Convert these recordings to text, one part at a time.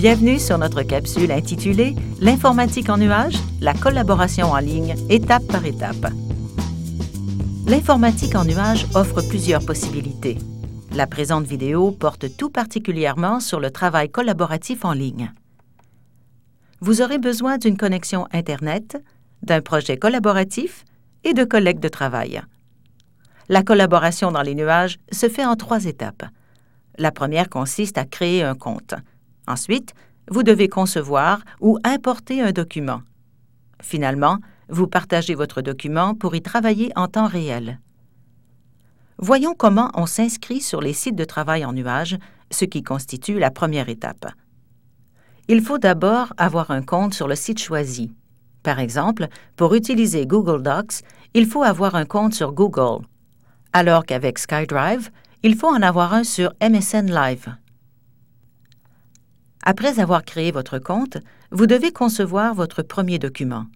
Bienvenue sur notre capsule intitulée L'informatique en nuage, la collaboration en ligne, étape par étape. L'informatique en nuage offre plusieurs possibilités. La présente vidéo porte tout particulièrement sur le travail collaboratif en ligne. Vous aurez besoin d'une connexion Internet, d'un projet collaboratif et de collègues de travail. La collaboration dans les nuages se fait en trois étapes. La première consiste à créer un compte. Ensuite, vous devez concevoir ou importer un document. Finalement, vous partagez votre document pour y travailler en temps réel. Voyons comment on s'inscrit sur les sites de travail en nuage, ce qui constitue la première étape. Il faut d'abord avoir un compte sur le site choisi. Par exemple, pour utiliser Google Docs, il faut avoir un compte sur Google, alors qu'avec SkyDrive, il faut en avoir un sur MSN Live. Après avoir créé votre compte, vous devez concevoir votre premier document.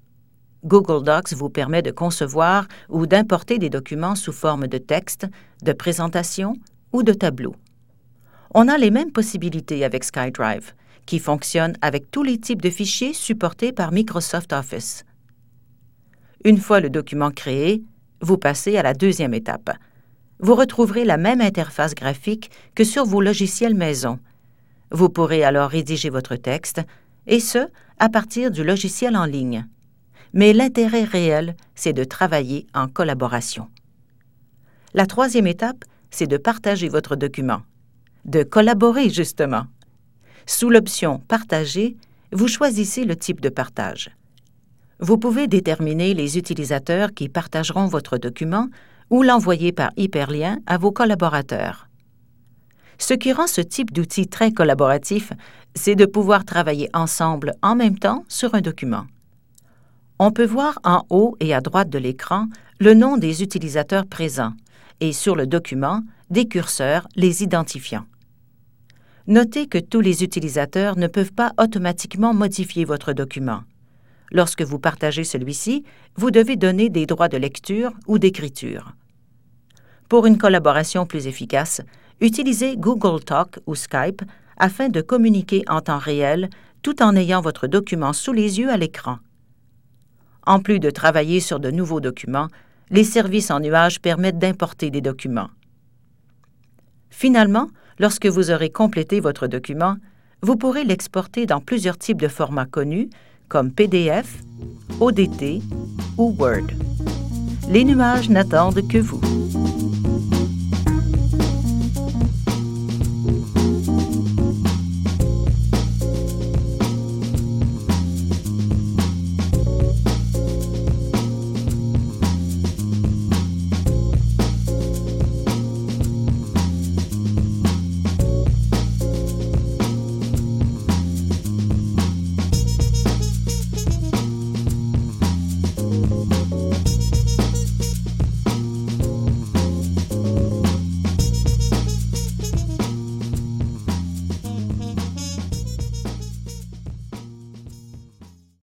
Google Docs vous permet de concevoir ou d'importer des documents sous forme de texte, de présentation ou de tableau. On a les mêmes possibilités avec SkyDrive, qui fonctionne avec tous les types de fichiers supportés par Microsoft Office. Une fois le document créé, vous passez à la deuxième étape. Vous retrouverez la même interface graphique que sur vos logiciels maison, vous pourrez alors rédiger votre texte, et ce, à partir du logiciel en ligne. Mais l'intérêt réel, c'est de travailler en collaboration. La troisième étape, c'est de partager votre document, de collaborer justement. Sous l'option Partager, vous choisissez le type de partage. Vous pouvez déterminer les utilisateurs qui partageront votre document ou l'envoyer par hyperlien à vos collaborateurs. Ce qui rend ce type d'outil très collaboratif, c'est de pouvoir travailler ensemble en même temps sur un document. On peut voir en haut et à droite de l'écran le nom des utilisateurs présents et sur le document des curseurs les identifiant. Notez que tous les utilisateurs ne peuvent pas automatiquement modifier votre document. Lorsque vous partagez celui-ci, vous devez donner des droits de lecture ou d'écriture. Pour une collaboration plus efficace, utilisez Google Talk ou Skype afin de communiquer en temps réel tout en ayant votre document sous les yeux à l'écran. En plus de travailler sur de nouveaux documents, les services en nuage permettent d'importer des documents. Finalement, lorsque vous aurez complété votre document, vous pourrez l'exporter dans plusieurs types de formats connus comme PDF, ODT ou Word. Les nuages n'attendent que vous.